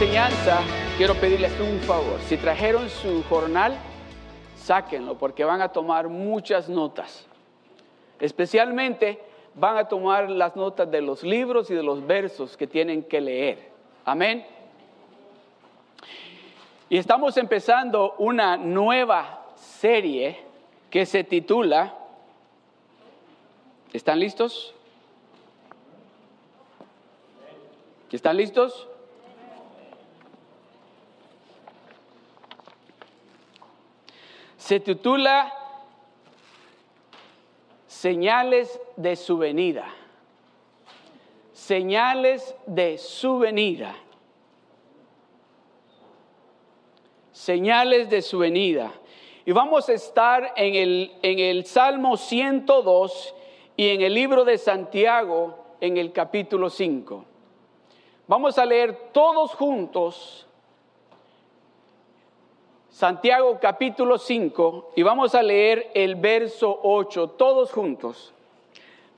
enseñanza quiero pedirles un favor. Si trajeron su jornal, sáquenlo porque van a tomar muchas notas. Especialmente van a tomar las notas de los libros y de los versos que tienen que leer. Amén. Y estamos empezando una nueva serie que se titula, ¿están listos? ¿Están listos? Se titula Señales de su venida. Señales de su venida. Señales de su venida. Y vamos a estar en el, en el Salmo 102 y en el libro de Santiago en el capítulo 5. Vamos a leer todos juntos Santiago capítulo 5 y vamos a leer el verso 8 todos juntos.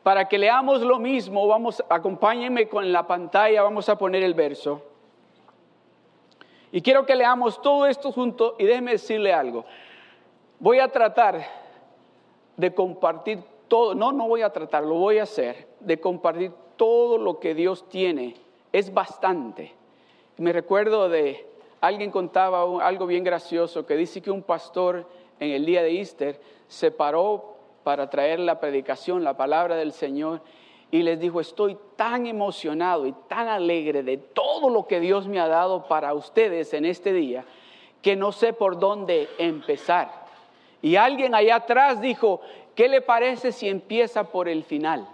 Para que leamos lo mismo, vamos, acompáñenme con la pantalla, vamos a poner el verso. Y quiero que leamos todo esto junto y déjeme decirle algo. Voy a tratar de compartir todo, no, no voy a tratar, lo voy a hacer, de compartir todo lo que Dios tiene. Es bastante. Me recuerdo de Alguien contaba algo bien gracioso que dice que un pastor en el día de Easter se paró para traer la predicación, la palabra del Señor, y les dijo, estoy tan emocionado y tan alegre de todo lo que Dios me ha dado para ustedes en este día, que no sé por dónde empezar. Y alguien allá atrás dijo, ¿qué le parece si empieza por el final?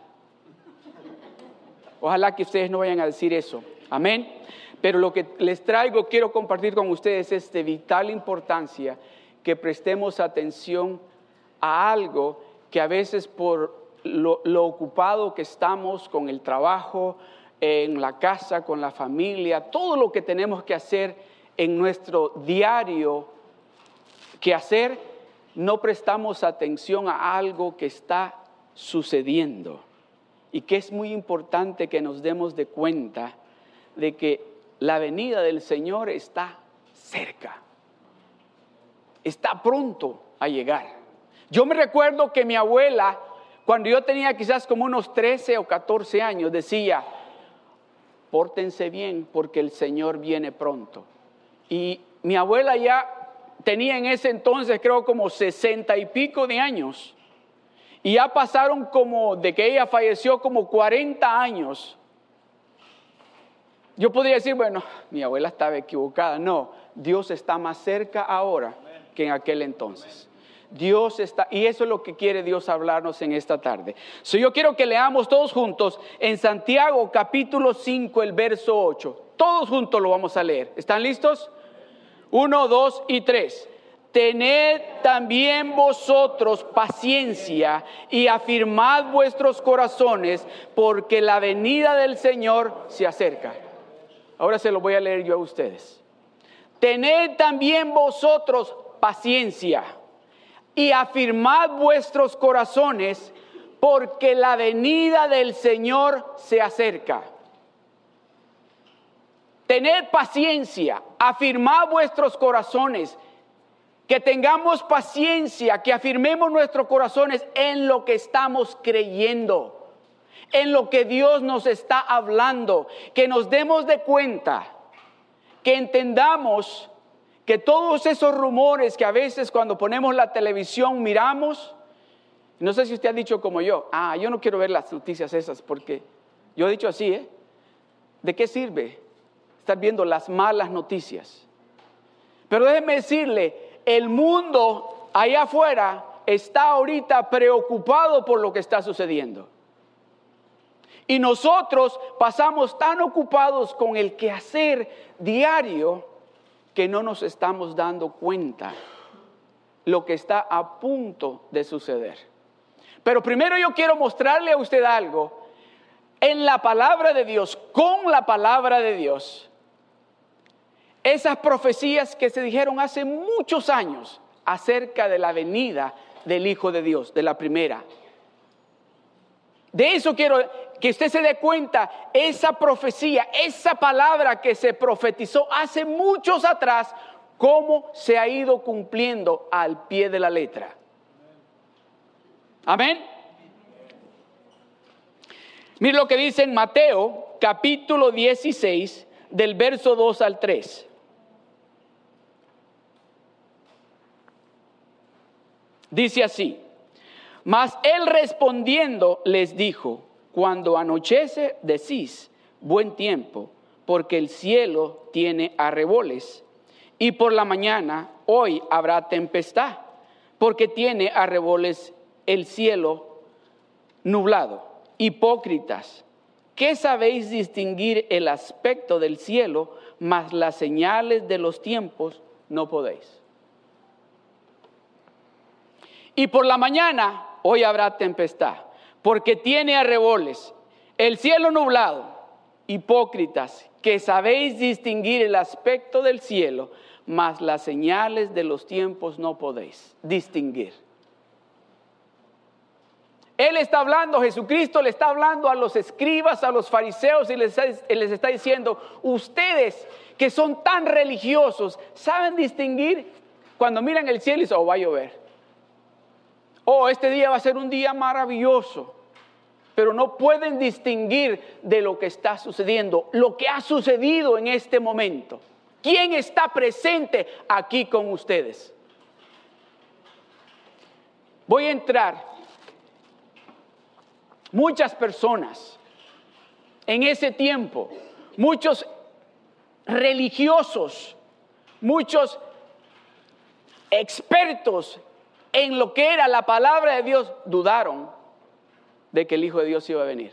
Ojalá que ustedes no vayan a decir eso. Amén. Pero lo que les traigo, quiero compartir con ustedes es de vital importancia que prestemos atención a algo que a veces por lo, ocupado que estamos con el trabajo, en la casa, con la familia, todo lo que tenemos que hacer en nuestro diario que hacer, no prestamos atención a algo que está sucediendo. Y que es muy importante que nos demos de cuenta de que la venida del Señor está cerca. Está pronto a llegar. Yo me recuerdo que mi abuela, cuando yo tenía quizás como unos 13 o 14 años, decía, pórtense bien porque el Señor viene pronto. Y mi abuela ya tenía en ese entonces creo como 60 y pico de años. Y ya pasaron como, de que ella falleció, como 40 años. Yo podría decir, bueno, mi abuela estaba equivocada. No, Dios está más cerca ahora que en aquel entonces. Dios está, y eso es lo que quiere Dios hablarnos en esta tarde. So, yo quiero que leamos todos juntos en Santiago capítulo 5, el verso 8. Todos juntos lo vamos a leer. ¿Están listos? Uno, dos y tres. Tened también vosotros paciencia y afirmad vuestros corazones, porque la venida del Señor se acerca. Ahora se lo voy a leer yo a ustedes. Tened también vosotros paciencia y afirmad vuestros corazones porque la venida del Señor se acerca. Tened paciencia, afirmad vuestros corazones, que tengamos paciencia, que afirmemos nuestros corazones en lo que estamos creyendo en lo que Dios nos está hablando, que nos demos de cuenta, que entendamos que todos esos rumores que a veces cuando ponemos la televisión miramos, no sé si usted ha dicho como yo, ah, yo no quiero ver las noticias esas porque yo he dicho así, ¿eh? ¿De qué sirve estar viendo las malas noticias? Pero déjeme decirle, el mundo allá afuera está ahorita preocupado por lo que está sucediendo. Y nosotros pasamos tan ocupados con el quehacer diario que no nos estamos dando cuenta lo que está a punto de suceder. Pero primero yo quiero mostrarle a usted algo. En la palabra de Dios, con la palabra de Dios, esas profecías que se dijeron hace muchos años acerca de la venida del Hijo de Dios, de la primera. De eso quiero, que usted se dé cuenta, esa profecía, esa palabra que se profetizó hace muchos atrás, cómo se ha ido cumpliendo al pie de la letra. Amén. Mire lo que dice en Mateo capítulo 16 del verso 2 al 3. Dice así, mas él respondiendo les dijo, cuando anochece decís, buen tiempo, porque el cielo tiene arreboles, y por la mañana hoy habrá tempestad, porque tiene arreboles el cielo nublado. Hipócritas, ¿qué sabéis distinguir el aspecto del cielo, mas las señales de los tiempos no podéis? Y por la mañana hoy habrá tempestad, porque tiene arreboles, el cielo nublado, hipócritas, que sabéis distinguir el aspecto del cielo, mas las señales de los tiempos no podéis distinguir. Él está hablando, Jesucristo le está hablando a los escribas, a los fariseos y les, está diciendo, ustedes que son tan religiosos, ¿saben distinguir cuando miran el cielo y dicen, oh, va a llover? Oh, este día va a ser un día maravilloso. Pero no pueden distinguir de lo que está sucediendo, lo que ha sucedido en este momento. ¿Quién está presente aquí con ustedes? Voy a entrar Muchas personas en ese tiempo, muchos religiosos, muchos expertos en lo que era la palabra de Dios, dudaron de que el Hijo de Dios iba a venir.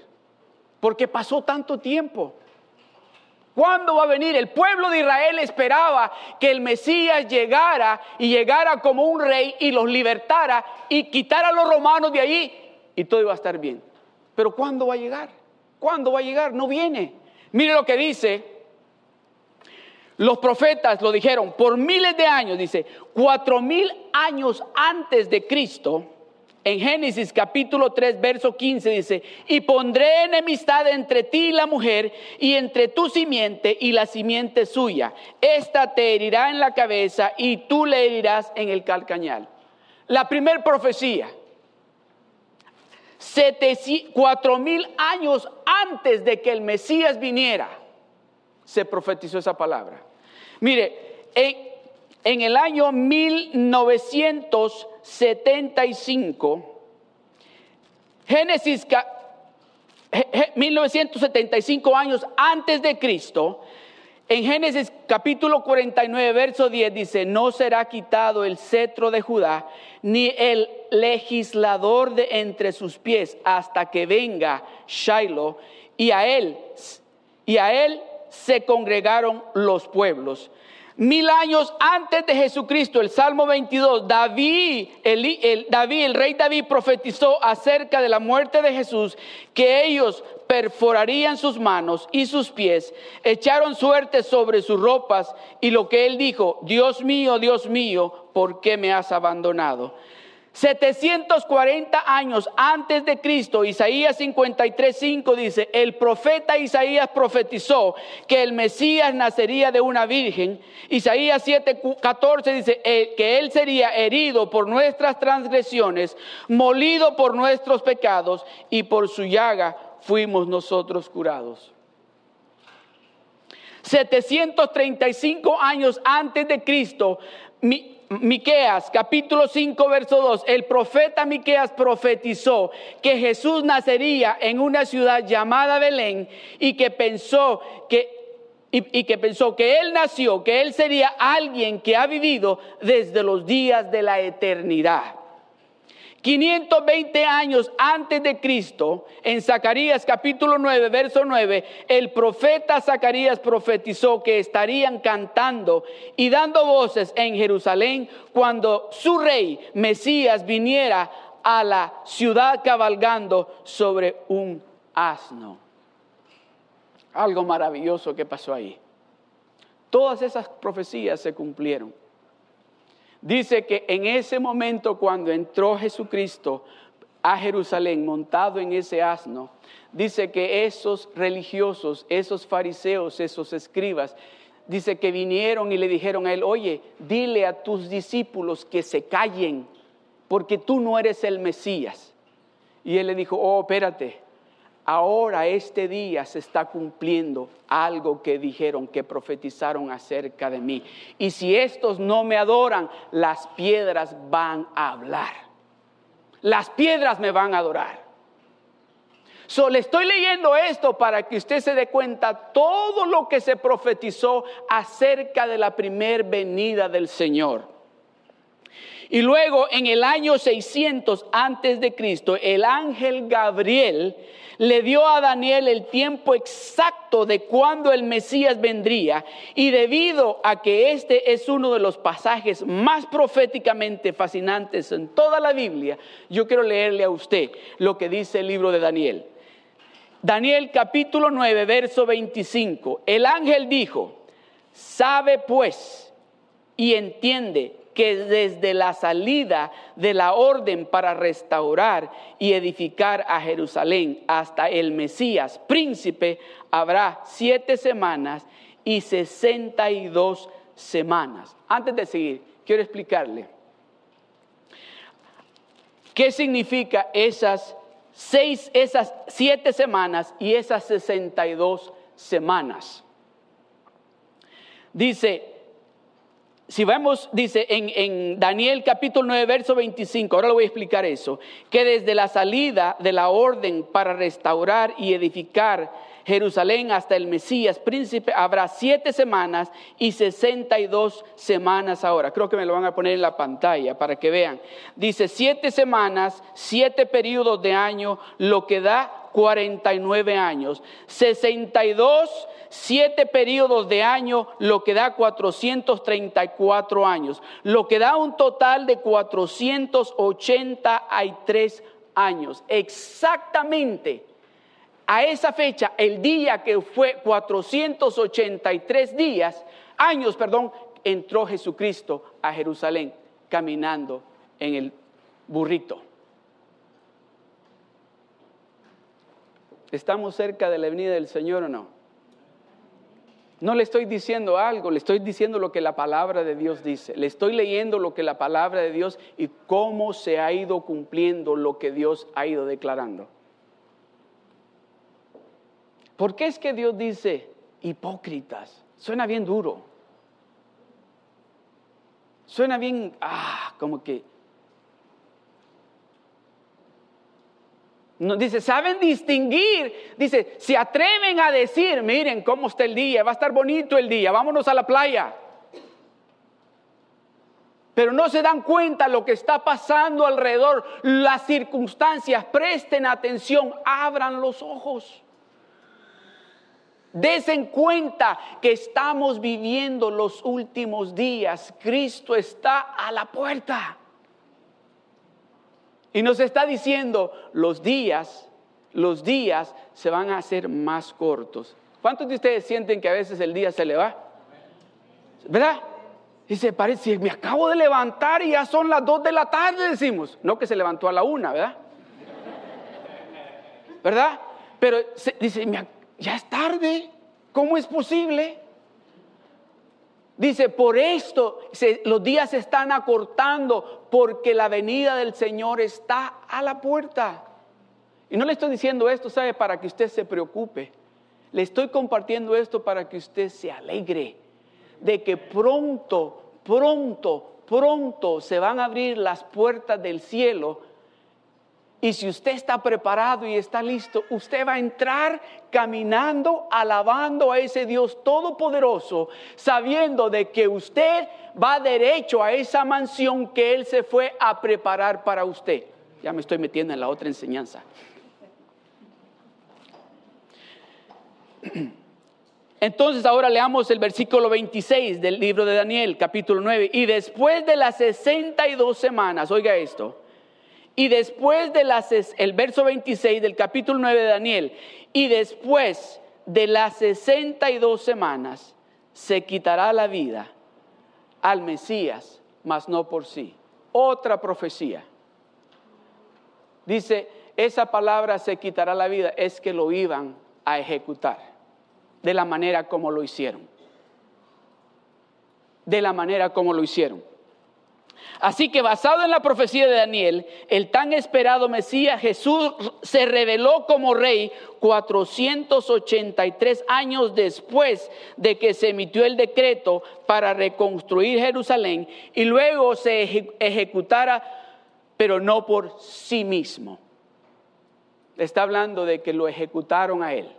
Porque pasó tanto tiempo. ¿Cuándo va a venir? El pueblo de Israel esperaba que el Mesías llegara y llegara como un rey y los libertara y quitara a los romanos de allí y todo iba a estar bien. Pero ¿cuándo va a llegar? ¿Cuándo va a llegar? No viene. Mire lo que dice. Los profetas lo dijeron por miles de años, dice, cuatro mil años antes de Cristo. En Génesis capítulo 3, verso 15 dice, y pondré enemistad entre ti y la mujer, y entre tu simiente y la simiente suya. Esta te herirá en la cabeza y tú le herirás en el calcañal. La primer profecía cuatro mil años antes de que el Mesías viniera, se profetizó esa palabra. Mire, en, el año 1975, Génesis 1975 años antes de Cristo, en Génesis capítulo 49, verso 10 dice, no será quitado el cetro de Judá, ni el legislador de entre sus pies, hasta que venga Shiloh, y a él, y a él se congregaron los pueblos. Mil años antes de Jesucristo, el Salmo 22, David el, David, el rey David profetizó acerca de la muerte de Jesús, que ellos perforarían sus manos y sus pies, echaron suerte sobre sus ropas y lo que él dijo, Dios mío, Dios mío, ¿por qué me has abandonado? 740 años antes de Cristo, Isaías 53:5 dice, el profeta Isaías profetizó que el Mesías nacería de una virgen. Isaías 7:14 dice que él sería herido por nuestras transgresiones, molido por nuestros pecados y por su llaga fuimos nosotros curados. 735 años antes de Cristo, Miqueas, capítulo 5, verso 2, el profeta Miqueas profetizó que Jesús nacería en una ciudad llamada Belén y que pensó que y, que pensó que él nació, que él sería alguien que ha vivido desde los días de la eternidad. 520 años antes de Cristo, en Zacarías capítulo 9, verso 9, el profeta Zacarías profetizó que estarían cantando y dando voces en Jerusalén cuando su rey Mesías viniera a la ciudad cabalgando sobre un asno. Algo maravilloso que pasó ahí. Todas esas profecías se cumplieron. Dice que en ese momento cuando entró Jesucristo a Jerusalén montado en ese asno, dice que esos religiosos, esos fariseos, esos escribas, dice que vinieron y le dijeron a él, oye, dile a tus discípulos que se callen, porque tú no eres el Mesías. Y él le dijo, oh, espérate, ahora este día se está cumpliendo algo que dijeron, que profetizaron acerca de mí. Y si estos no me adoran, las piedras van a hablar. Las piedras me van a adorar. Le estoy leyendo esto para que usted se dé cuenta todo lo que se profetizó acerca de la primer venida del Señor. Y luego en el año 600 antes de Cristo, el ángel Gabriel le dio a Daniel el tiempo exacto de cuando el Mesías vendría y debido a que este es uno de los pasajes más proféticamente fascinantes en toda la Biblia, yo quiero leerle a usted lo que dice el libro de Daniel. Daniel capítulo 9, verso 25. El ángel dijo, sabe pues y entiende que desde la salida de la orden para restaurar y edificar a Jerusalén hasta el Mesías, príncipe, habrá siete semanas y sesenta y dos semanas. Antes de seguir, quiero explicarle qué significa esas seis, esas siete semanas y esas sesenta y dos semanas. Dice, si vemos, dice en, en, Daniel capítulo 9, verso 25, ahora le voy a explicar eso, que desde la salida de la orden para restaurar y edificar Jerusalén hasta el Mesías, príncipe, habrá siete semanas y sesenta y dos semanas ahora. Creo que me lo van a poner en la pantalla para que vean. Dice siete semanas, siete periodos de año, lo que da 49 años. 62, siete periodos de año, lo que da 434 años. Lo que da un total de 483 años. Exactamente a esa fecha, el día que fue 483 días, años, perdón, entró Jesucristo a Jerusalén caminando en el burrito. ¿Estamos cerca de la venida del Señor o no? No le estoy diciendo algo, le estoy diciendo lo que la palabra de Dios dice. Le estoy leyendo lo que la palabra de Dios y cómo se ha ido cumpliendo lo que Dios ha ido declarando. ¿Por qué es que Dios dice hipócritas? Suena bien duro. Suena bien, ah, como que... Dice, saben distinguir. Dice, se atreven a decir, miren cómo está el día, va a estar bonito el día, vámonos a la playa. Pero no se dan cuenta lo que está pasando alrededor, las circunstancias. Presten atención, abran los ojos. Desen cuenta que estamos viviendo los últimos días. Cristo está a la puerta. Y nos está diciendo, los días, los días se van a hacer más cortos. ¿Cuántos de ustedes sienten que a veces el día se le va? ¿Verdad? Dice, parece, me acabo de levantar y ya son las dos de la tarde, decimos. No que se levantó a la una, ¿verdad? ¿Verdad? Pero dice, ya es tarde. ¿Cómo es posible? Dice, por esto los días se están acortando porque la venida del Señor está a la puerta. Y no le estoy diciendo esto, ¿sabe? Para que usted se preocupe. Le estoy compartiendo esto para que usted se alegre de que pronto, pronto, pronto se van a abrir las puertas del cielo y si usted está preparado y está listo, usted va a entrar caminando, alabando a ese Dios todopoderoso, sabiendo de que usted va derecho a esa mansión que Él se fue a preparar para usted. Ya me estoy metiendo en la otra enseñanza. Entonces ahora leamos el versículo 26 del libro de Daniel, capítulo 9. Y después de las 62 semanas, oiga esto, y después de las, el verso 26 del capítulo 9 de Daniel, y después de las 62 semanas, se quitará la vida al Mesías, mas no por sí. Otra profecía. dice, esa palabra se quitará la vida, es que lo iban a ejecutar de la manera como lo hicieron. De la manera como lo hicieron. Así que basado en la profecía de Daniel, el tan esperado Mesías Jesús se reveló como rey 483 años después de que se emitió el decreto para reconstruir Jerusalén y luego se ejecutara, pero no por sí mismo. Está hablando de que lo ejecutaron a él,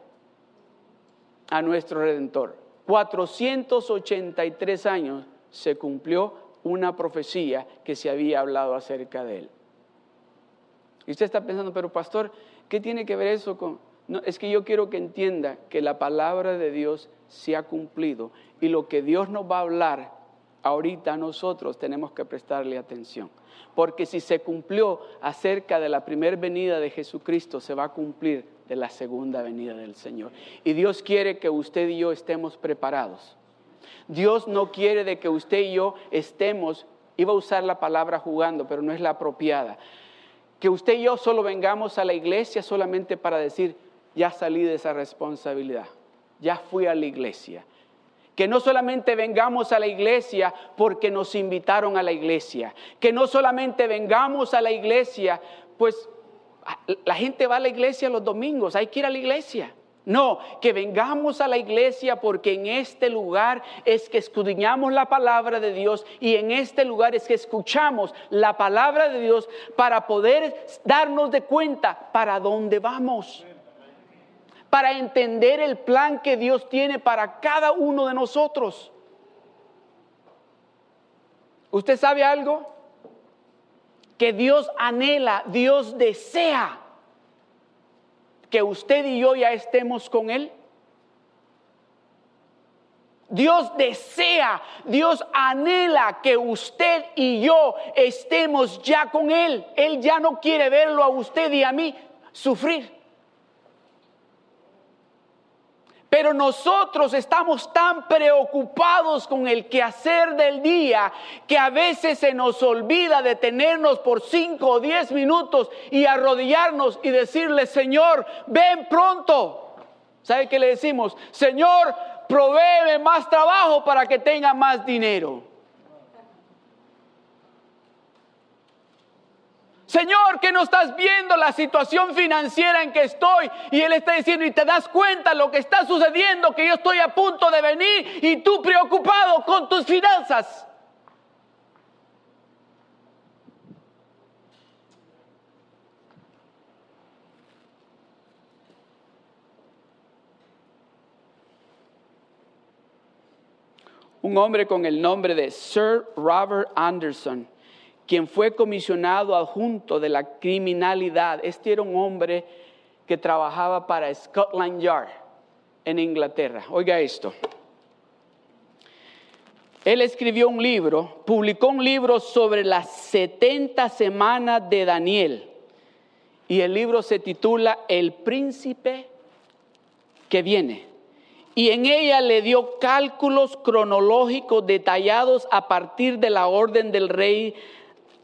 a nuestro redentor. 483 años se cumplió una profecía que se había hablado acerca de él. Y usted está pensando, pero pastor, ¿qué tiene que ver eso con...? No, es que yo quiero que entienda que la palabra de Dios se ha cumplido y lo que Dios nos va a hablar ahorita nosotros tenemos que prestarle atención. Porque si se cumplió acerca de la primera venida de Jesucristo, se va a cumplir de la segunda venida del Señor. Y Dios quiere que usted y yo estemos preparados. Dios no quiere de que usted y yo estemos, iba a usar la palabra jugando, pero no es la apropiada. Que usted y yo solo vengamos a la iglesia solamente para decir, ya salí de esa responsabilidad, ya fui a la iglesia. Que no solamente vengamos a la iglesia porque nos invitaron a la iglesia. Que no solamente vengamos a la iglesia, pues la gente va a la iglesia los domingos, hay que ir a la iglesia. No, que vengamos a la iglesia porque en este lugar es que escudriñamos la palabra de Dios y en este lugar es que escuchamos la palabra de Dios para poder darnos de cuenta para dónde vamos. Para entender el plan que Dios tiene para cada uno de nosotros. ¿Usted sabe algo? Que Dios anhela, Dios desea que usted y yo ya estemos con Él? Dios desea, Dios anhela que usted y yo estemos ya con Él. Él ya no quiere verlo a usted y a mí sufrir. Pero nosotros estamos tan preocupados con el quehacer del día que a veces se nos olvida detenernos por cinco o diez minutos y arrodillarnos y decirle, Señor, ven pronto. ¿Sabe qué le decimos? Señor, provee más trabajo para que tenga más dinero. Señor, que no estás viendo la situación financiera en que estoy. Y Él está diciendo, y te das cuenta lo que está sucediendo, que yo estoy a punto de venir y tú preocupado con tus finanzas. Un hombre con el nombre de Sir Robert Anderson quien fue comisionado adjunto de la criminalidad. Este era un hombre que trabajaba para Scotland Yard en Inglaterra. Oiga esto. Él escribió un libro, publicó un libro sobre las 70 semanas de Daniel. Y el libro se titula El príncipe que viene. Y en ella le dio cálculos cronológicos detallados a partir de la orden del rey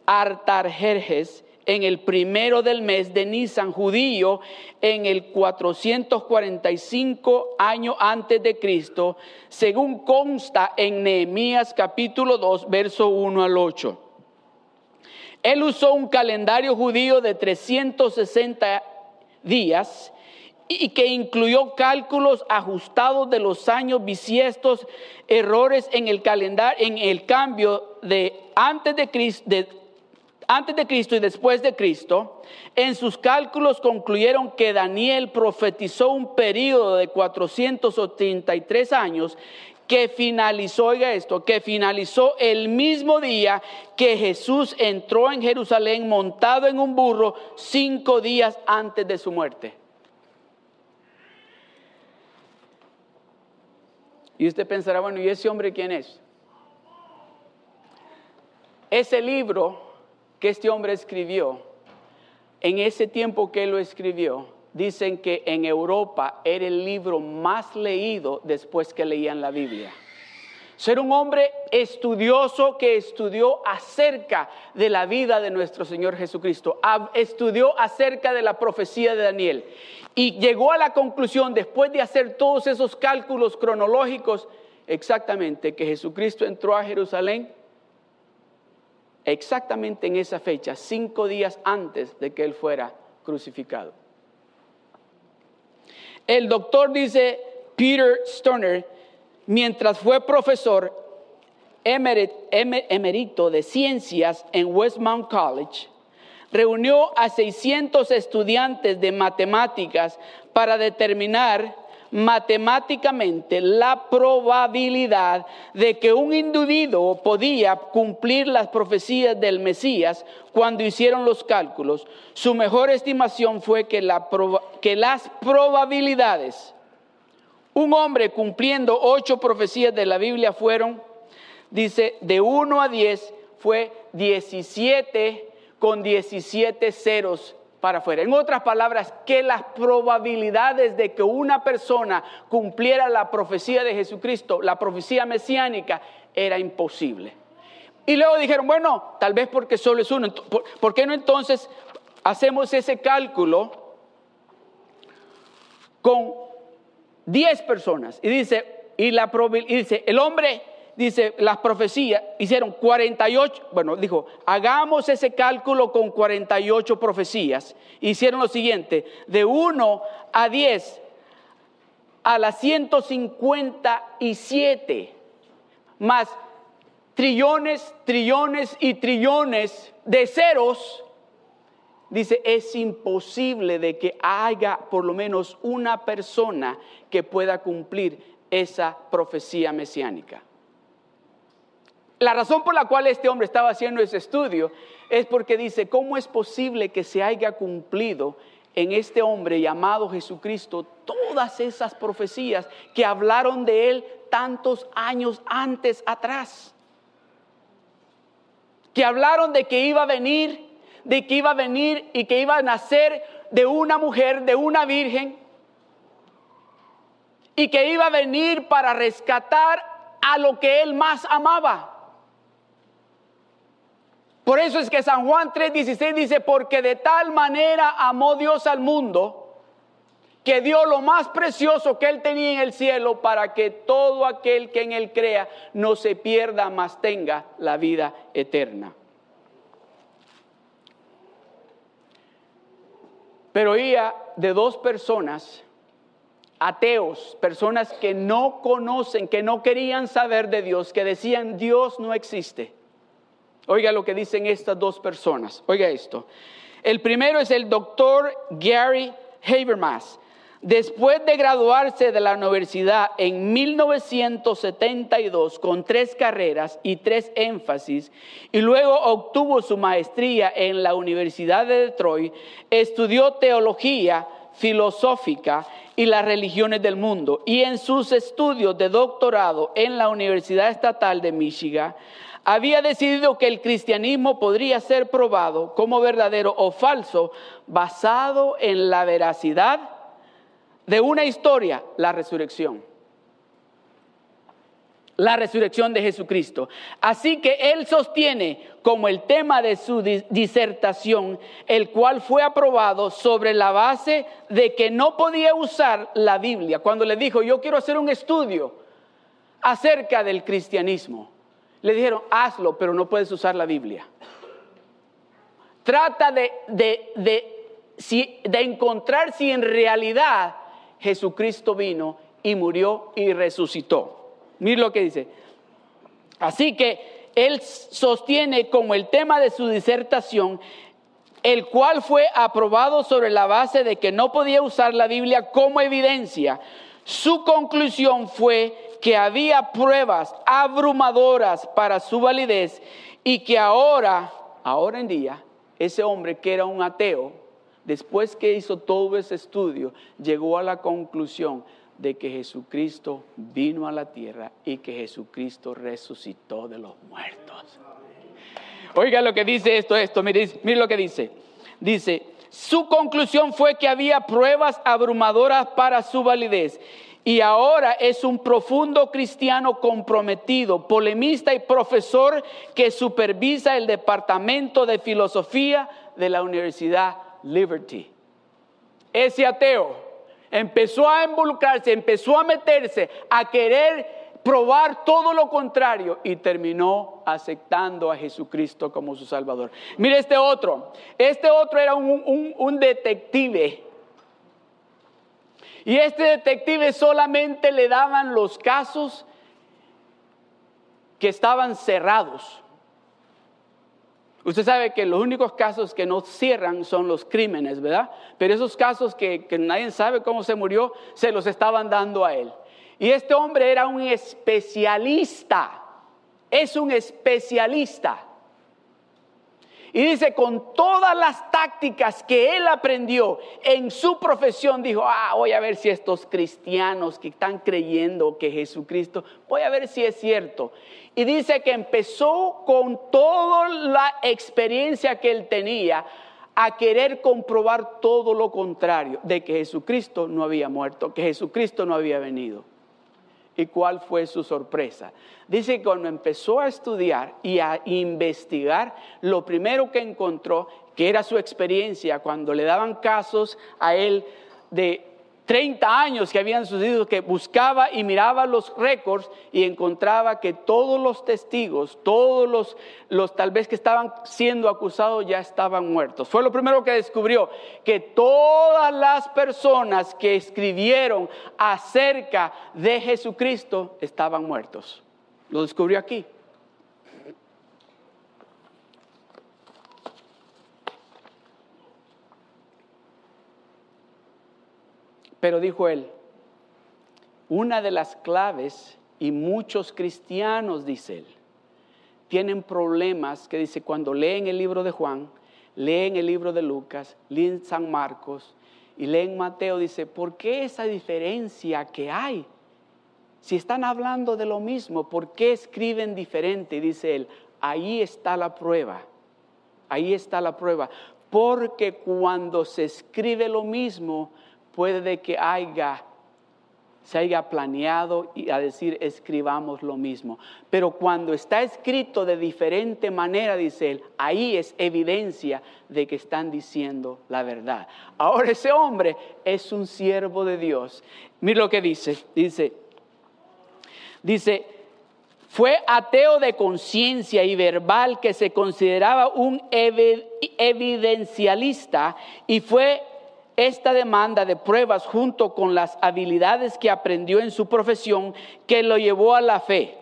Artarjerjes en el primero del mes de Nisan judío en el 445 año antes de Cristo, según consta en Nehemías capítulo 2, verso 1 al 8. Él usó un calendario judío de 360 días y que incluyó cálculos ajustados de los años bisiestos, errores en el calendario, en el cambio de antes de Cristo, antes de Cristo y después de Cristo, en sus cálculos concluyeron que Daniel profetizó un periodo de 483 años que finalizó, oiga esto, que finalizó el mismo día que Jesús entró en Jerusalén montado en un burro cinco días antes de su muerte. Y usted pensará, bueno, ¿y ese hombre quién es? Ese libro que este hombre escribió, en ese tiempo que lo escribió, dicen que en Europa era el libro más leído después que leían la Biblia. Ser un hombre estudioso que estudió acerca de la vida de nuestro Señor Jesucristo, estudió acerca de la profecía de Daniel y llegó a la conclusión, después de hacer todos esos cálculos cronológicos, exactamente que Jesucristo entró a Jerusalén exactamente en esa fecha, cinco días antes de que Él fuera crucificado. El doctor dice, Peter Stoner, mientras fue profesor emerito de ciencias en Westmount College, reunió a 600 estudiantes de matemáticas para determinar matemáticamente la probabilidad de que un individuo podía cumplir las profecías del Mesías cuando hicieron los cálculos, su mejor estimación fue que, que las probabilidades, un hombre cumpliendo ocho profecías de la Biblia fueron, dice, de 1 a 10 fue 17 con 17 ceros para afuera. En otras palabras, que las probabilidades de que una persona cumpliera la profecía de Jesucristo, la profecía mesiánica, era imposible. Y luego dijeron, bueno, tal vez porque solo es uno. ¿Por, qué no entonces hacemos ese cálculo con 10 personas? Y dice, y, la, y dice, el hombre dice, las profecías hicieron 48, bueno, dijo, hagamos ese cálculo con 48 profecías. Hicieron lo siguiente, de 1 a 10 a las 157, más trillones, trillones y trillones de ceros, dice, es imposible de que haya por lo menos una persona que pueda cumplir esa profecía mesiánica. La razón por la cual este hombre estaba haciendo ese estudio es porque dice, ¿cómo es posible que se haya cumplido en este hombre llamado Jesucristo todas esas profecías que hablaron de él tantos años antes atrás? Que hablaron de que iba a venir, de que iba a venir y que iba a nacer de una mujer, de una virgen, y que iba a venir para rescatar a lo que él más amaba por eso es que San Juan 3:16 dice, porque de tal manera amó Dios al mundo, que dio lo más precioso que él tenía en el cielo para que todo aquel que en él crea no se pierda, mas tenga la vida eterna. Pero oía de dos personas, ateos, personas que no conocen, que no querían saber de Dios, que decían Dios no existe. Oiga lo que dicen estas dos personas. Oiga esto. El primero es el doctor Gary Habermas. Después de graduarse de la universidad en 1972 con tres carreras y tres énfasis, y luego obtuvo su maestría en la Universidad de Detroit, estudió teología filosófica y las religiones del mundo. Y en sus estudios de doctorado en la Universidad Estatal de Michigan, había decidido que el cristianismo podría ser probado como verdadero o falso basado en la veracidad de una historia, la resurrección. La resurrección de Jesucristo. Así que él sostiene como el tema de su disertación, el cual fue aprobado sobre la base de que no podía usar la Biblia. Cuando le dijo, yo quiero hacer un estudio acerca del cristianismo. Le dijeron, hazlo, pero no puedes usar la Biblia. Trata de, de, encontrar si en realidad Jesucristo vino y murió y resucitó. Mira lo que dice. Así que él sostiene como el tema de su disertación, el cual fue aprobado sobre la base de que no podía usar la Biblia como evidencia. Su conclusión fue que había pruebas abrumadoras para su validez y que ahora, ahora en día, ese hombre que era un ateo, después que hizo todo ese estudio, llegó a la conclusión de que Jesucristo vino a la tierra y que Jesucristo resucitó de los muertos. Oiga lo que dice esto, esto, mire, mire lo que dice. Dice, su conclusión fue que había pruebas abrumadoras para su validez y ahora es un profundo cristiano comprometido, polemista y profesor que supervisa el Departamento de Filosofía de la Universidad Liberty. Ese ateo empezó a involucrarse, empezó a meterse, a querer probar todo lo contrario y terminó aceptando a Jesucristo como su Salvador. Mire este otro, este otro era un, un detective y este detective solamente le daban los casos que estaban cerrados. Usted sabe que los únicos casos que no cierran son los crímenes, ¿verdad? Pero esos casos que, que, nadie sabe cómo se murió, se los estaban dando a él. Y este hombre era un especialista, es un especialista. Y dice, con todas las tácticas que él aprendió en su profesión, dijo, ah, voy a ver si estos cristianos que están creyendo que Jesucristo, voy a ver si es cierto. Y dice que empezó con toda la experiencia que él tenía a querer comprobar todo lo contrario, de que Jesucristo no había muerto, que Jesucristo no había venido. ¿Y cuál fue su sorpresa? Dice que cuando empezó a estudiar y a investigar, lo primero que encontró, que era su experiencia, cuando le daban casos a él de 30 años que habían sucedido, que buscaba y miraba los récords y encontraba que todos los testigos, todos los, los tal vez que estaban siendo acusados ya estaban muertos. Fue lo primero que descubrió, que todas las personas que escribieron acerca de Jesucristo estaban muertos. Lo descubrió aquí. Pero dijo él, una de las claves, y muchos cristianos, dice él, tienen problemas que dice, cuando leen el libro de Juan, leen el libro de Lucas, leen San Marcos y leen Mateo, dice, ¿por qué esa diferencia que hay? Si están hablando de lo mismo, ¿por qué escriben diferente? Dice él, ahí está la prueba, ahí está la prueba. Porque cuando se escribe lo mismo, puede que haya se haya planeado y a decir escribamos lo mismo. Pero cuando está escrito de diferente manera, dice él, ahí es evidencia de que están diciendo la verdad. Ahora ese hombre es un siervo de Dios. Mira lo que dice, dice, dice, fue ateo de conciencia y verbal que se consideraba un evidencialista y fue esta demanda de pruebas junto con las habilidades que aprendió en su profesión que lo llevó a la fe.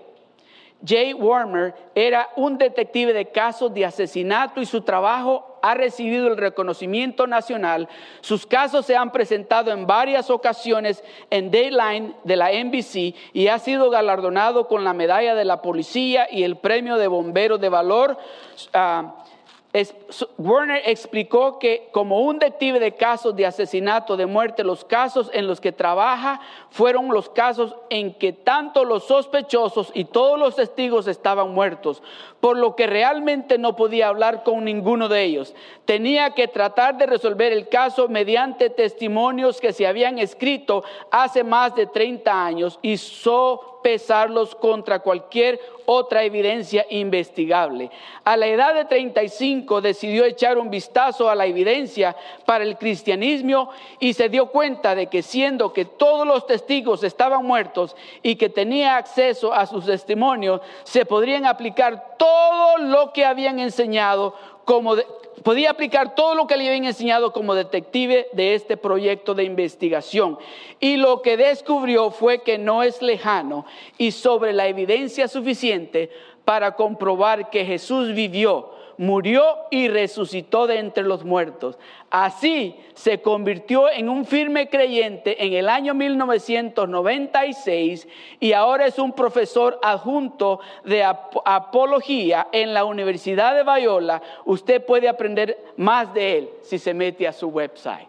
Jay Warmer era un detective de casos de asesinato y su trabajo ha recibido el reconocimiento nacional. Sus casos se han presentado en varias ocasiones en Dayline de la NBC y ha sido galardonado con la medalla de la policía y el premio de bombero de valor. Werner explicó que como un detective de casos de asesinato, de muerte, los casos en los que trabaja fueron los casos en que tanto los sospechosos y todos los testigos estaban muertos, por lo que realmente no podía hablar con ninguno de ellos. Tenía que tratar de resolver el caso mediante testimonios que se habían escrito hace más de 30 años y sopesarlos contra cualquier otra evidencia investigable. A la edad de 35 decidió echar un vistazo a la evidencia para el cristianismo y se dio cuenta de que siendo que todos los testigos estaban muertos y que tenía acceso a sus testimonios, se podrían aplicar todo lo que habían enseñado como podía aplicar todo lo que le habían enseñado como detective de este proyecto de investigación. Y lo que descubrió fue que no es lejano y sobre la evidencia suficiente para comprobar que Jesús vivió murió y resucitó de entre los muertos. Así se convirtió en un firme creyente en el año 1996 y ahora es un profesor adjunto de apología en la Universidad de Bayola. Usted puede aprender más de él si se mete a su website.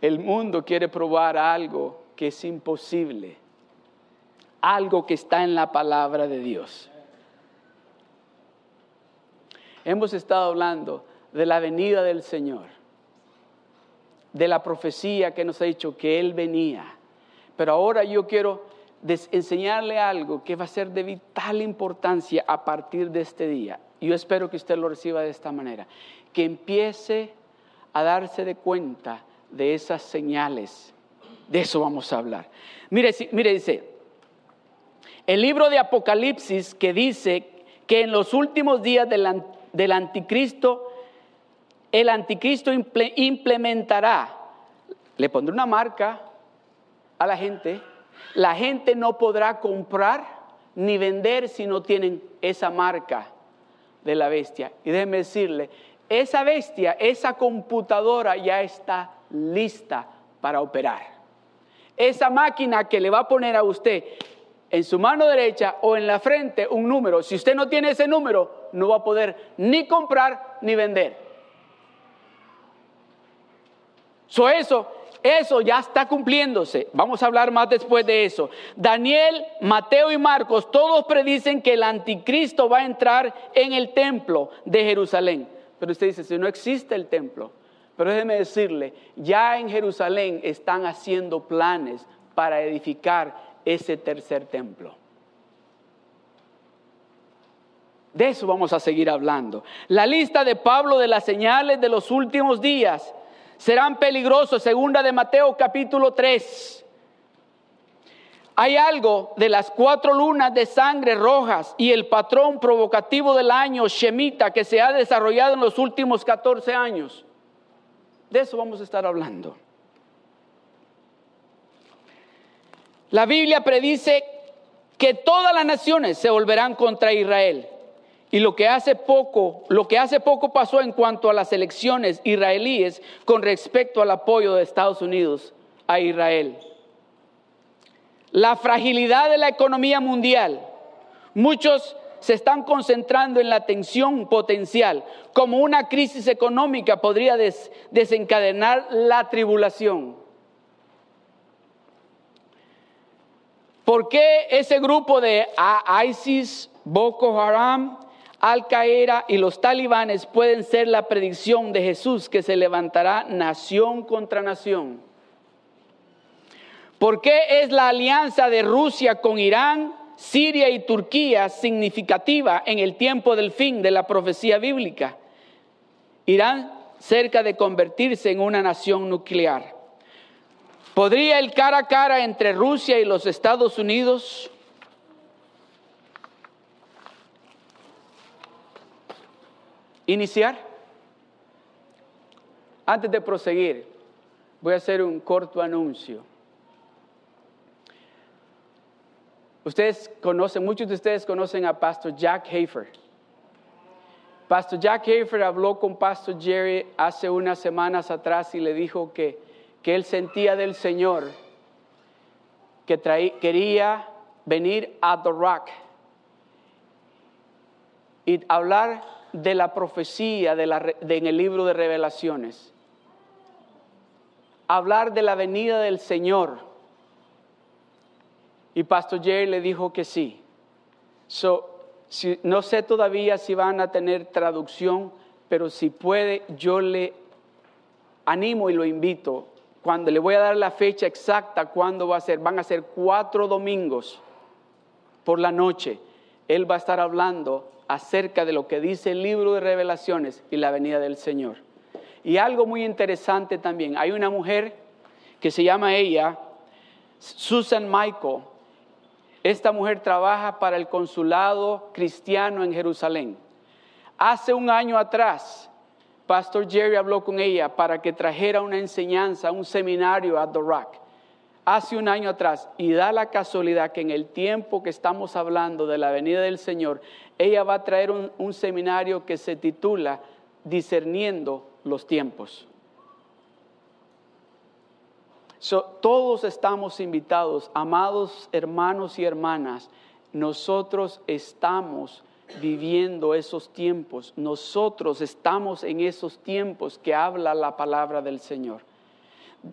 El mundo quiere probar algo que es imposible algo que está en la palabra de Dios. Hemos estado hablando de la venida del Señor. de la profecía que nos ha dicho que Él venía. Pero ahora yo quiero enseñarle algo que va a ser de vital importancia a partir de este día. Yo espero que usted lo reciba de esta manera. Que empiece a darse de cuenta de esas señales. De eso vamos a hablar. Mire, mire dice, el libro de Apocalipsis que dice que en los últimos días del, anticristo, el anticristo implementará, le pondré una marca a la gente, la gente no podrá comprar ni vender si no tienen esa marca de la bestia. Y déjeme decirle, esa bestia, esa computadora ya está lista para operar. Esa máquina que le va a poner a usted en su mano derecha o en la frente un número. Si usted no tiene ese número, no va a poder ni comprar ni vender. So eso, eso ya está cumpliéndose. Vamos a hablar más después de eso. Daniel, Mateo y Marcos, todos predicen que el anticristo va a entrar en el templo de Jerusalén. Pero usted dice, si no existe el templo, pero déjeme decirle, ya en Jerusalén están haciendo planes para edificar ese tercer templo. De eso vamos a seguir hablando. La lista de Pablo de las señales de los últimos días serán peligrosos, segunda de Mateo capítulo 3. Hay algo de las cuatro lunas de sangre rojas y el patrón provocativo del año Shemita que se ha desarrollado en los últimos 14 años. De eso vamos a estar hablando. La Biblia predice que todas las naciones se volverán contra Israel. Y lo que hace poco, lo que hace poco pasó en cuanto a las elecciones israelíes con respecto al apoyo de Estados Unidos a Israel. La fragilidad de la economía mundial. Muchos se están concentrando en la tensión potencial, como una crisis económica podría desencadenar la tribulación. ¿Por qué ese grupo de ISIS, Boko Haram, Al Qaeda y los talibanes pueden ser la predicción de Jesús que se levantará nación contra nación? ¿Por qué es la alianza de Rusia con Irán, Siria y Turquía significativa en el tiempo del fin de la profecía bíblica? Irán cerca de convertirse en una nación nuclear. ¿Podría el cara a cara entre Rusia y los Estados Unidos iniciar? Antes de proseguir, voy a hacer un corto anuncio. Ustedes conocen, muchos de ustedes conocen a Pastor Jack Hafer. Pastor Jack Hafer habló con Pastor Jerry hace unas semanas atrás y le dijo que que él sentía del Señor, que quería venir a Rock y hablar de la profecía en el libro de revelaciones. Hablar de la venida del Señor. Y Pastor Jerry le dijo que sí. no sé todavía si van a tener traducción, pero si puede, yo le animo y lo invito cuando le voy a dar la fecha exacta, cuándo va a ser, van a ser cuatro domingos por la noche. Él va a estar hablando acerca de lo que dice el libro de revelaciones y la venida del Señor. Y algo muy interesante también, hay una mujer que se llama ella Susan Michael. Esta mujer trabaja para el consulado cristiano en Jerusalén. Hace un año atrás, Pastor Jerry habló con ella para que trajera una enseñanza, un seminario a The Rock hace un año atrás y da la casualidad que en el tiempo que estamos hablando de la venida del Señor, ella va a traer un, seminario que se titula Discerniendo los tiempos. todos estamos invitados, amados hermanos y hermanas, nosotros estamos viviendo esos tiempos. Nosotros estamos en esos tiempos que habla la palabra del Señor.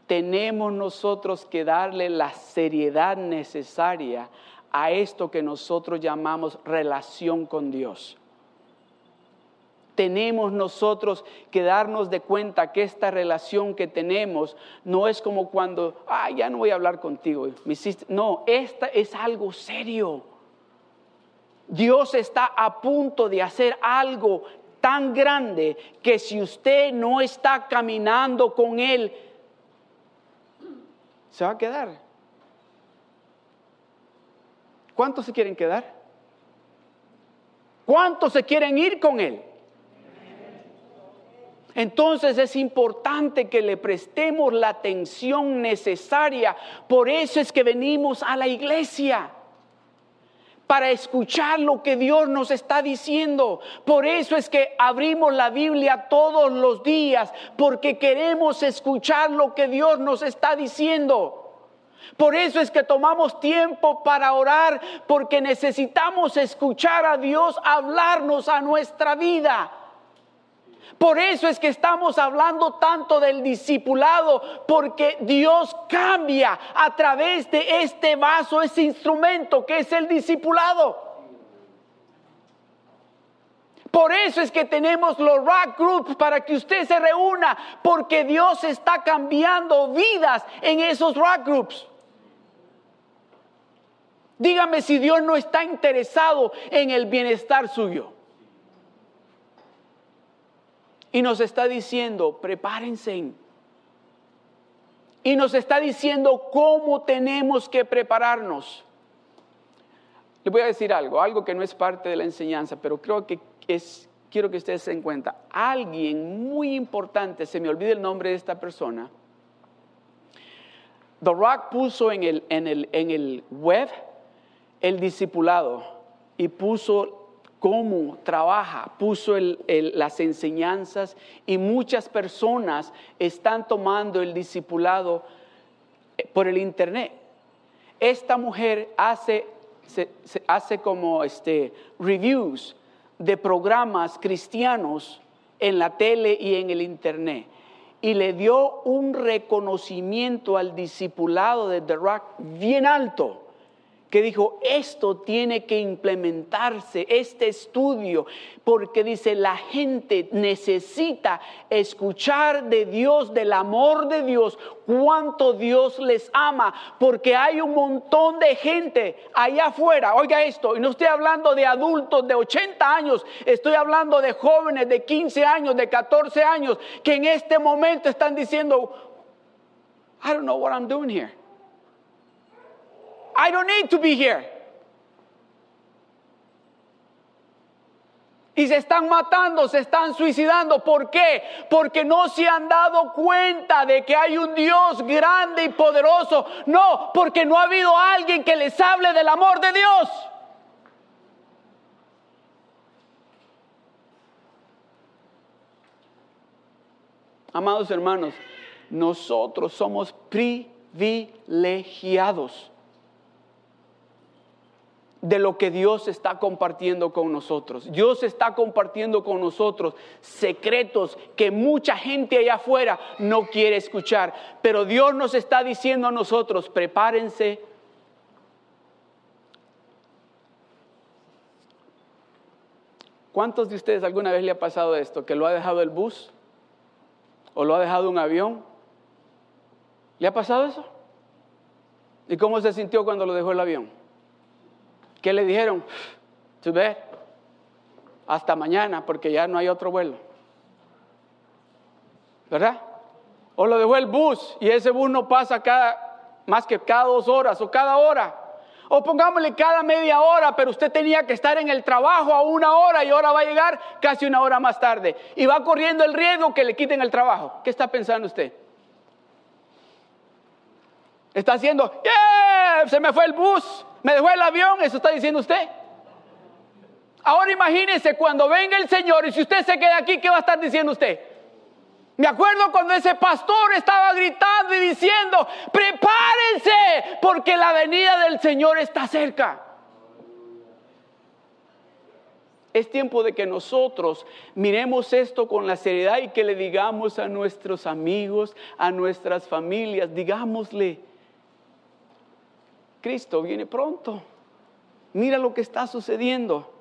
Tenemos nosotros que darle la seriedad necesaria a esto que nosotros llamamos relación con Dios. tenemos nosotros que darnos de cuenta que esta relación que tenemos no es como cuando, ah, ya no voy a hablar contigo, no, esta es algo serio. Dios está a punto de hacer algo tan grande que si usted no está caminando con Él, se va a quedar. ¿Cuántos se quieren quedar? ¿Cuántos se quieren ir con Él? Entonces es importante que le prestemos la atención necesaria. Por eso es que venimos a la iglesia para escuchar lo que Dios nos está diciendo. Por eso es que abrimos la Biblia todos los días, porque queremos escuchar lo que Dios nos está diciendo. Por eso es que tomamos tiempo para orar, porque necesitamos escuchar a Dios hablarnos a nuestra vida. Por eso es que estamos hablando tanto del discipulado, porque Dios cambia a través de este vaso, ese instrumento que es el discipulado. Por eso es que tenemos los rock groups para que usted se reúna, porque Dios está cambiando vidas en esos rock groups. Dígame si Dios no está interesado en el bienestar suyo. Y nos está diciendo, prepárense. Y nos está diciendo cómo tenemos que prepararnos. Le voy a decir algo, algo que no es parte de la enseñanza, pero creo que es, quiero que ustedes se den cuenta. Alguien muy importante, se me olvida el nombre de esta persona. The Rock puso en el, en el, en el web el discipulado y puso cómo trabaja, puso las enseñanzas y muchas personas están tomando el discipulado eh, por el internet. Esta mujer hace, hace como este, reviews de programas cristianos en la tele y en el internet y le dio un reconocimiento al discipulado de The Rock bien alto que dijo, esto tiene que implementarse, este estudio, porque dice, la gente necesita escuchar de Dios, del amor de Dios, cuánto Dios les ama, porque hay un montón de gente allá afuera, oiga esto, y no estoy hablando de adultos de 80 años, estoy hablando de jóvenes de 15 años, de 14 años, que en este momento están diciendo, I don't know what I'm doing here. I don't need to be here. Y se están matando, se están suicidando. ¿Por qué? Porque no se han dado cuenta de que hay un Dios grande y poderoso. No, porque no ha habido alguien que les hable del amor de Dios. Amados hermanos, nosotros somos privilegiados de lo que Dios está compartiendo con nosotros. Dios está compartiendo con nosotros secretos que mucha gente allá afuera no quiere escuchar. Pero Dios nos está diciendo a nosotros, prepárense. ¿Cuántos de ustedes alguna vez le ha pasado esto? ¿Que lo ha dejado el bus? ¿O lo ha dejado un avión? ¿Le ha pasado eso? ¿Y cómo se sintió cuando lo dejó el avión? ¿Qué le dijeron? To bed. Hasta mañana, porque ya no hay otro vuelo. ¿Verdad? O lo dejó el bus y ese bus no pasa cada, más que cada dos horas o cada hora. O pongámosle cada media hora, pero usted tenía que estar en el trabajo a una hora y ahora va a llegar casi una hora más tarde. Y va corriendo el riesgo que le quiten el trabajo. ¿Qué está pensando usted? Está haciendo, ¡Yeah! Se me fue el bus. ¿Me dejó el avión? ¿Eso está diciendo usted? Ahora imagínese cuando venga el Señor y si usted se queda aquí, ¿qué va a estar diciendo usted? Me acuerdo cuando ese pastor estaba gritando y diciendo, prepárense porque la venida del Señor está cerca. Es tiempo de que nosotros miremos esto con la seriedad y que le digamos a nuestros amigos, a nuestras familias, digámosle, Cristo viene pronto. Mira lo que está sucediendo.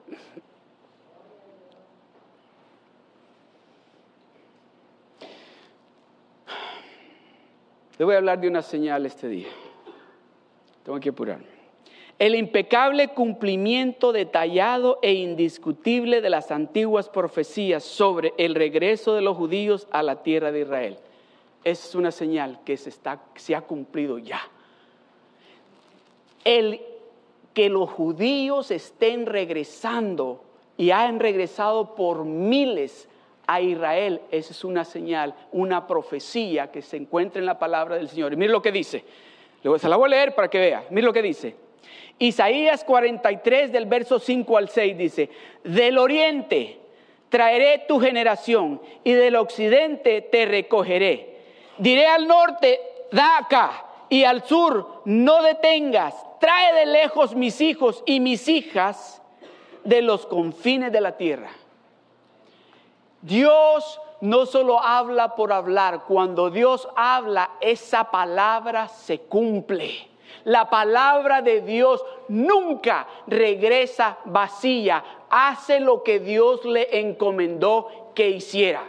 Le voy a hablar de una señal este día. Tengo que apurarme el impecable cumplimiento detallado e indiscutible de las antiguas profecías sobre el regreso de los judíos a la tierra de Israel. Es una señal que se, está, se ha cumplido ya. El que los judíos estén regresando y han regresado por miles a Israel, esa es una señal, una profecía que se encuentra en la palabra del Señor. Y mire lo que dice. Se la voy a leer para que vea. Mire lo que dice. Isaías 43 del verso 5 al 6 dice, del oriente traeré tu generación y del occidente te recogeré. Diré al norte, da acá, y al sur, no detengas. Trae de lejos mis hijos y mis hijas de los confines de la tierra. Dios no solo habla por hablar, cuando Dios habla, esa palabra se cumple. La palabra de Dios nunca regresa vacía, hace lo que Dios le encomendó que hiciera.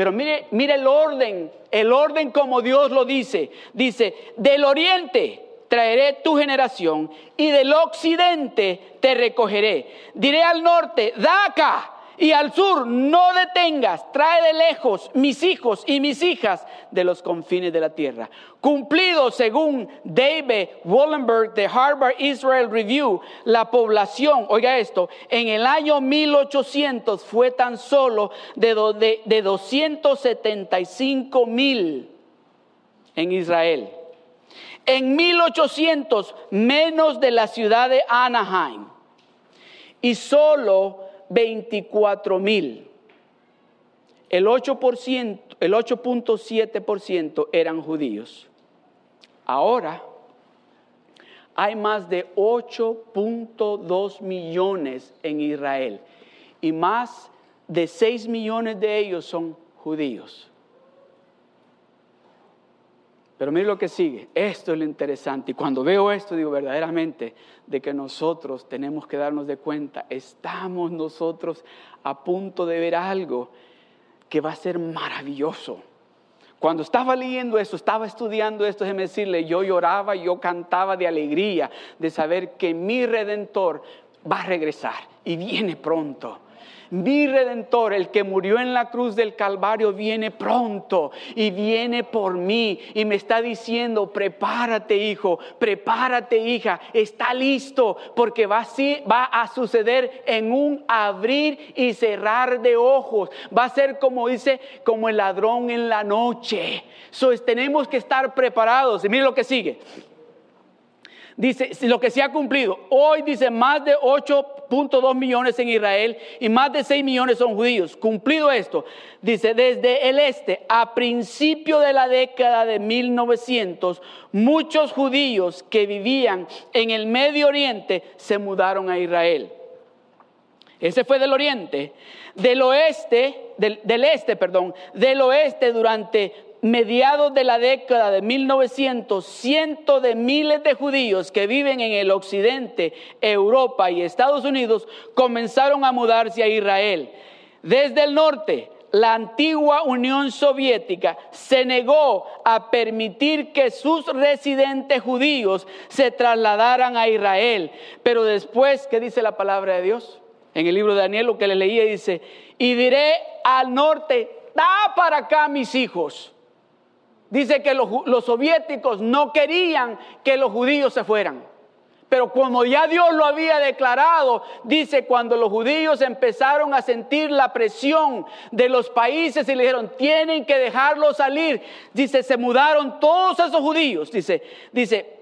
Pero mire, mire el orden, el orden como Dios lo dice. Dice, del oriente traeré tu generación y del occidente te recogeré. Diré al norte, da acá y al sur no detengas, trae de lejos mis hijos y mis hijas de los confines de la tierra. Cumplido según David Wallenberg de Harvard Israel Review, la población, oiga esto, en el año 1800 fue tan solo de, de, de 275 mil en Israel. En 1800 menos de la ciudad de Anaheim. Y solo 24 mil. El 8%, el 8.7% eran judíos. Ahora hay más de 8.2 millones en Israel y más de 6 millones de ellos son judíos. Pero mire lo que sigue, esto es lo interesante. Y cuando veo esto, digo verdaderamente de que nosotros tenemos que darnos de cuenta, estamos nosotros a punto de ver algo que va a ser maravilloso. Cuando estaba leyendo esto, estaba estudiando esto, déjeme decirle, yo lloraba, yo cantaba de alegría de saber que mi redentor va a regresar y viene pronto mi redentor, el que murió en la cruz del Calvario, viene pronto y viene por mí y me está diciendo, prepárate hijo, prepárate hija, está listo porque va, va a suceder en un abrir y cerrar de ojos. Va a ser como dice, como el ladrón en la noche. So, tenemos que estar preparados. Y mire lo que sigue dice, lo que se ha cumplido, hoy dice más de 8.2 millones en Israel y más de 6 millones son judíos. Cumplido esto, dice, desde el este a principio de la década de 1900, muchos judíos que vivían en el Medio Oriente se mudaron a Israel. Ese fue del oriente. Del oeste, del, del este, perdón, del oeste durante mediados de la década de 1900, cientos de miles de judíos que viven en el occidente, Europa y Estados Unidos comenzaron a mudarse a Israel. Desde el norte, la antigua Unión Soviética se negó a permitir que sus residentes judíos se trasladaran a Israel. Pero después, ¿qué dice la palabra de Dios? En el libro de Daniel lo que le leía dice, y diré al norte, da para acá mis hijos dice que los, soviéticos no querían que los judíos se fueran. Pero como ya Dios lo había declarado, dice, cuando los judíos empezaron a sentir la presión de los países y le dijeron, tienen que dejarlo salir, dice, se mudaron todos esos judíos, dice, dice,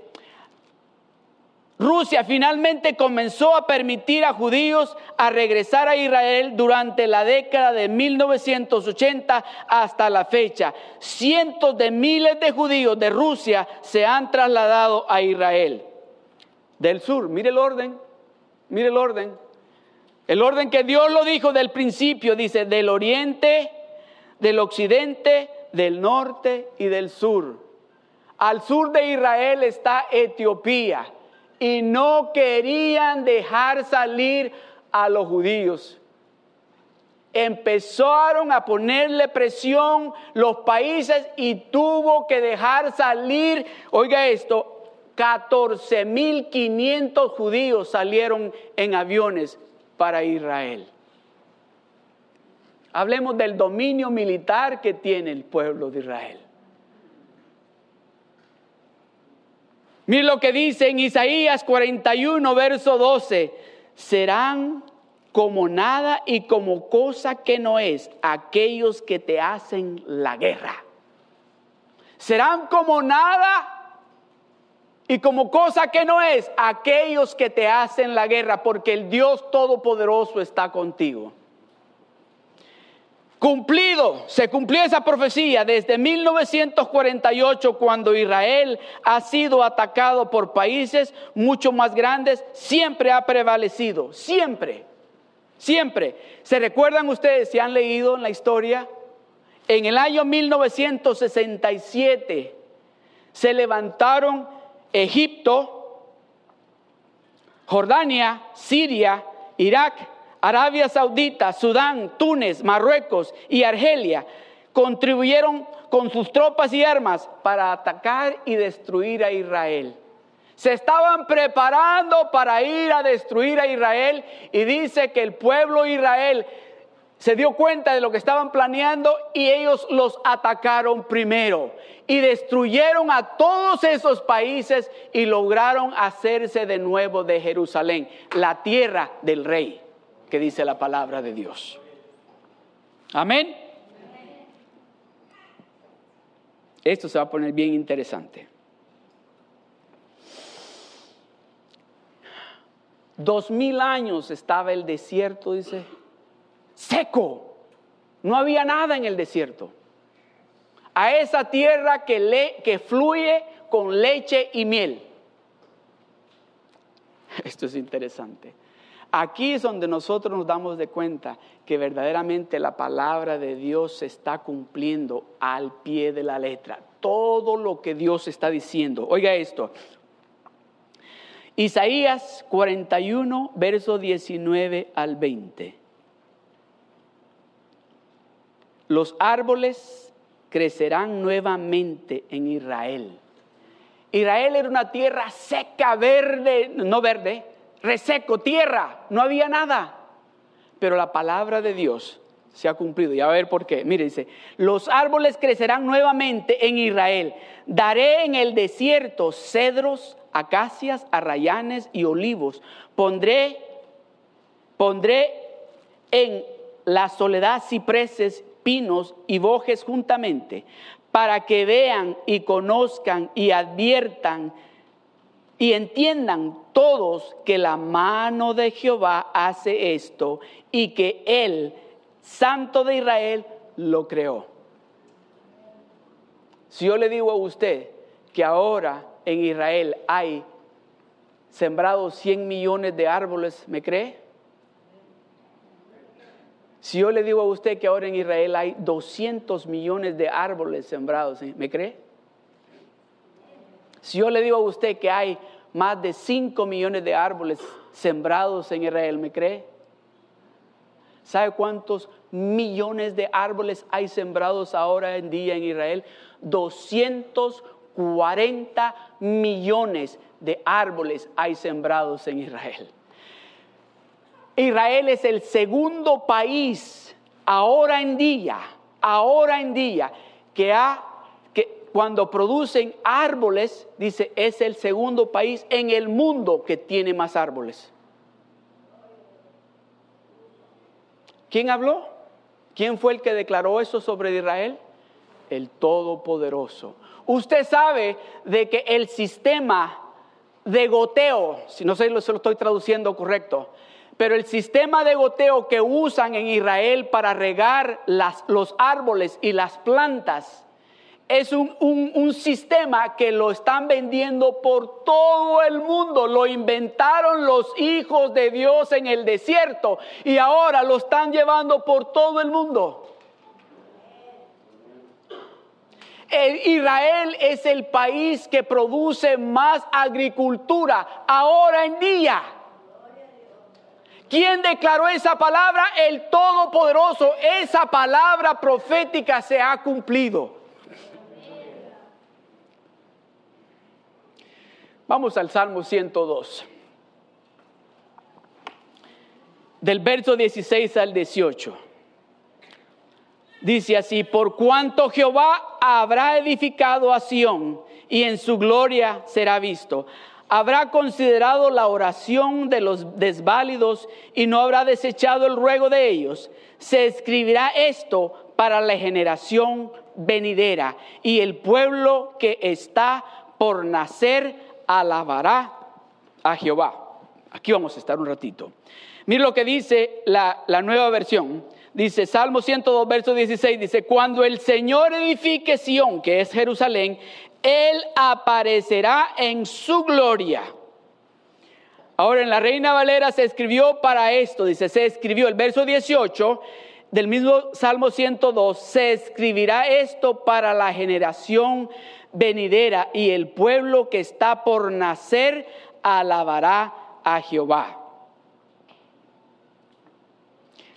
Rusia finalmente comenzó a permitir a judíos a regresar a Israel durante la década de 1980 hasta la fecha. Cientos de miles de judíos de Rusia se han trasladado a Israel. Del sur, mire el orden, mire el orden. El orden que Dios lo dijo del principio, dice, del oriente, del occidente, del norte y del sur. Al sur de Israel está Etiopía y no querían dejar salir a los judíos. empezaron a ponerle presión los países y tuvo que dejar salir, oiga esto, 14.500 judíos salieron en aviones para Israel. Hablemos del dominio militar que tiene el pueblo de Israel. Mira lo que dice en Isaías 41, verso 12. Serán como nada y como cosa que no es aquellos que te hacen la guerra. Serán como nada y como cosa que no es aquellos que te hacen la guerra, porque el Dios Todopoderoso está contigo. Cumplido, se cumplió esa profecía desde 1948 cuando Israel ha sido atacado por países mucho más grandes, siempre ha prevalecido, siempre, siempre. ¿Se recuerdan ustedes, si han leído en la historia? En el año 1967 se levantaron Egipto, Jordania, Siria, Irak, Arabia Saudita, Sudán, Túnez, Marruecos y Argelia contribuyeron con sus tropas y armas para atacar y destruir a Israel. Se estaban preparando para ir a destruir a Israel y dice que el pueblo de Israel se dio cuenta de lo que estaban planeando y ellos los atacaron primero y destruyeron a todos esos países y lograron hacerse de nuevo de Jerusalén, la tierra del rey que dice la palabra de Dios. Amén. Esto se va a poner bien interesante. Dos mil años estaba el desierto, dice, seco. No había nada en el desierto. A esa tierra que, le, que fluye con leche y miel. Esto es interesante. Aquí es donde nosotros nos damos de cuenta que verdaderamente la palabra de Dios se está cumpliendo al pie de la letra. Todo lo que Dios está diciendo. Oiga esto. Isaías 41, verso 19 al 20. Los árboles crecerán nuevamente en Israel. Israel era una tierra seca, verde, no verde, reseco, tierra, no había nada. Pero la palabra de Dios se ha cumplido. Y a ver por qué. Mire, dice, los árboles crecerán nuevamente en Israel. Daré en el desierto cedros, acacias, arrayanes y olivos. Pondré, pondré en la soledad cipreses, pinos y bojes juntamente, para que vean y conozcan y adviertan y entiendan todos que la mano de Jehová hace esto y que Él, Santo de Israel, lo creó. Si yo le digo a usted que ahora en Israel hay sembrados 100 millones de árboles, ¿me cree? Si yo le digo a usted que ahora en Israel hay 200 millones de árboles sembrados, ¿me cree? Si yo le digo a usted que hay más de 5 millones de árboles sembrados en Israel, ¿me cree? ¿Sabe cuántos millones de árboles hay sembrados ahora en día en Israel? 240 millones de árboles hay sembrados en Israel. Israel es el segundo país ahora en día, ahora en día, que ha cuando producen árboles, dice, es el segundo país en el mundo que tiene más árboles. ¿Quién habló? ¿Quién fue el que declaró eso sobre Israel? El Todopoderoso. Usted sabe de que el sistema de goteo, si no sé si lo estoy traduciendo correcto, pero el sistema de goteo que usan en Israel para regar los árboles y las plantas, es un, sistema que lo están vendiendo por todo el mundo. Lo inventaron los hijos de Dios en el desierto y ahora lo están llevando por todo el mundo. Israel es el país que produce más agricultura ahora en día ¿Quién declaró esa palabra? El Todopoderoso. Esa palabra profética se ha cumplido. Vamos al Salmo 102. Del verso 16 al 18. Dice así, por cuanto Jehová habrá edificado a Sión y en su gloria será visto. Habrá considerado la oración de los desválidos y no habrá desechado el ruego de ellos. Se escribirá esto para la generación venidera y el pueblo que está por nacer alabará a Jehová. Aquí vamos a estar un ratito. Mira lo que dice la, la nueva versión dice Salmo 102, verso 16, dice, cuando el Señor edifique Sión, que es Jerusalén, Él aparecerá en su gloria. Ahora en la Reina Valera se escribió para esto, dice, se escribió el verso 18 del mismo Salmo 102, se escribirá esto para la generación venidera y el pueblo que está por nacer alabará a Jehová.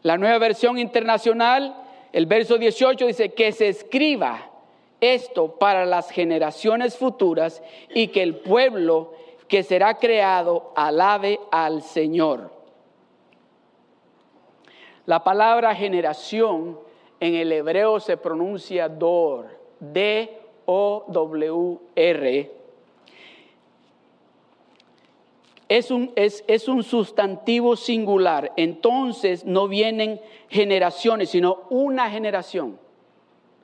La nueva versión internacional, el verso 18 dice que se escriba esto para las generaciones futuras y que el pueblo que será creado alabe al Señor. La palabra generación en el hebreo se pronuncia dor, D-O-W-R es un, es, un sustantivo singular. Entonces no vienen generaciones, sino una generación.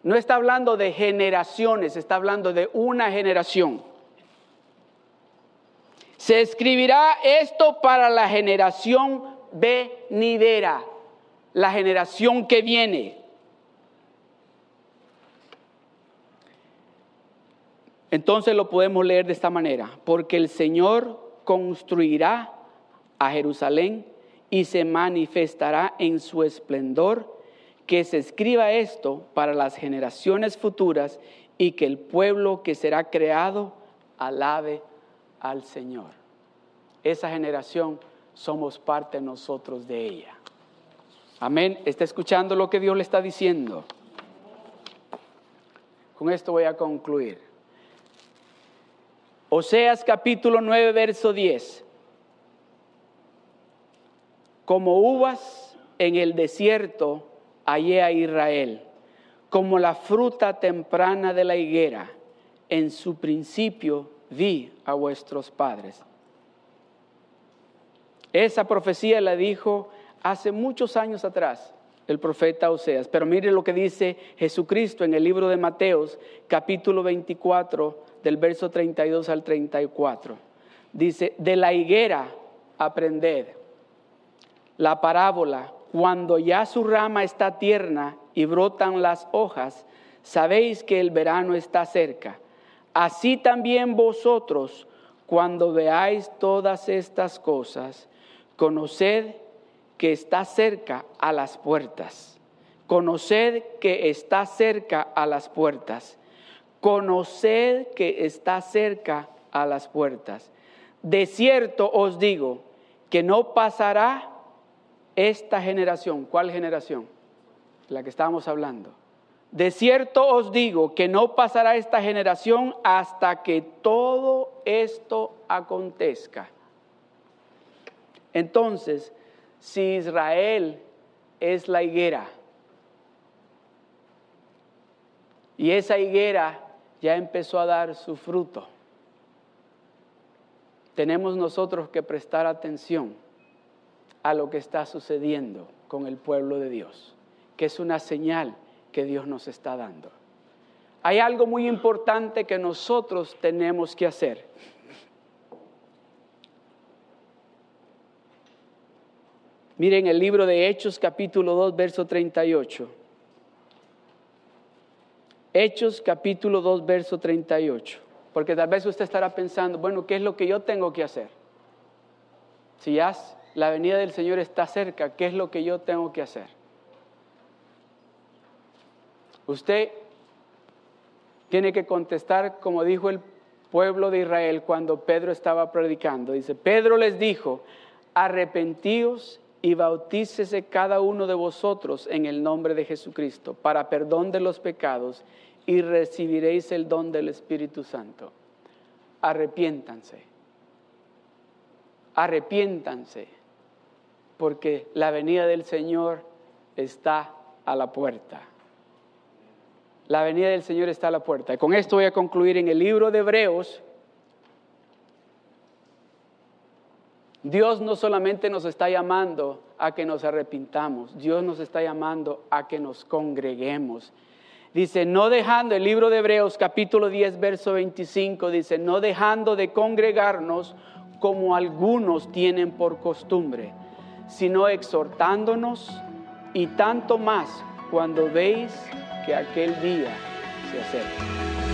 No está hablando de generaciones, está hablando de una generación. Se escribirá esto para la generación venidera, la generación que viene. Entonces lo podemos leer de esta manera, porque el Señor construirá a Jerusalén y se manifestará en su esplendor, que se escriba esto para las generaciones futuras y que el pueblo que será creado alabe al Señor. Esa generación somos parte nosotros de ella. Amén. ¿Está escuchando lo que Dios le está diciendo? Con esto voy a concluir. Oseas capítulo 9, verso 10. Como uvas en el desierto hallé a Israel, como la fruta temprana de la higuera, en su principio vi a vuestros padres. Esa profecía la dijo hace muchos años atrás el profeta Oseas. Pero mire lo que dice Jesucristo en el libro de Mateos, capítulo 24, del verso 32 al 34. Dice, de la higuera aprended la parábola, cuando ya su rama está tierna y brotan las hojas, sabéis que el verano está cerca. Así también vosotros, cuando veáis todas estas cosas, conoced que está cerca a las puertas. Conoced que está cerca a las puertas. Conoced que está cerca a las puertas. De cierto os digo que no pasará esta generación. ¿Cuál generación? La que estábamos hablando. De cierto os digo que no pasará esta generación hasta que todo esto acontezca. Entonces, si Israel es la higuera y esa higuera ya empezó a dar su fruto. Tenemos nosotros que prestar atención a lo que está sucediendo con el pueblo de Dios, que es una señal que Dios nos está dando. Hay algo muy importante que nosotros tenemos que hacer. Miren el libro de Hechos capítulo 2, verso 38. Hechos capítulo 2, verso 38. Porque tal vez usted estará pensando, bueno, ¿qué es lo que yo tengo que hacer? Si ya la venida del Señor está cerca, ¿qué es lo que yo tengo que hacer? Usted tiene que contestar como dijo el pueblo de Israel cuando Pedro estaba predicando. Dice, Pedro les dijo, arrepentíos y bautícese cada uno de vosotros en el nombre de Jesucristo para perdón de los pecados y recibiréis el don del Espíritu Santo. Arrepiéntanse. Arrepiéntanse porque la venida del Señor está a la puerta. La venida del Señor está a la puerta. Y con esto voy a concluir en el libro de Hebreos. Dios no solamente nos está llamando a que nos arrepintamos, Dios nos está llamando a que nos congreguemos. Dice, no dejando, el libro de Hebreos capítulo 10, verso 25, dice, no dejando de congregarnos como algunos tienen por costumbre, sino exhortándonos y tanto más cuando veis que aquel día se acerca.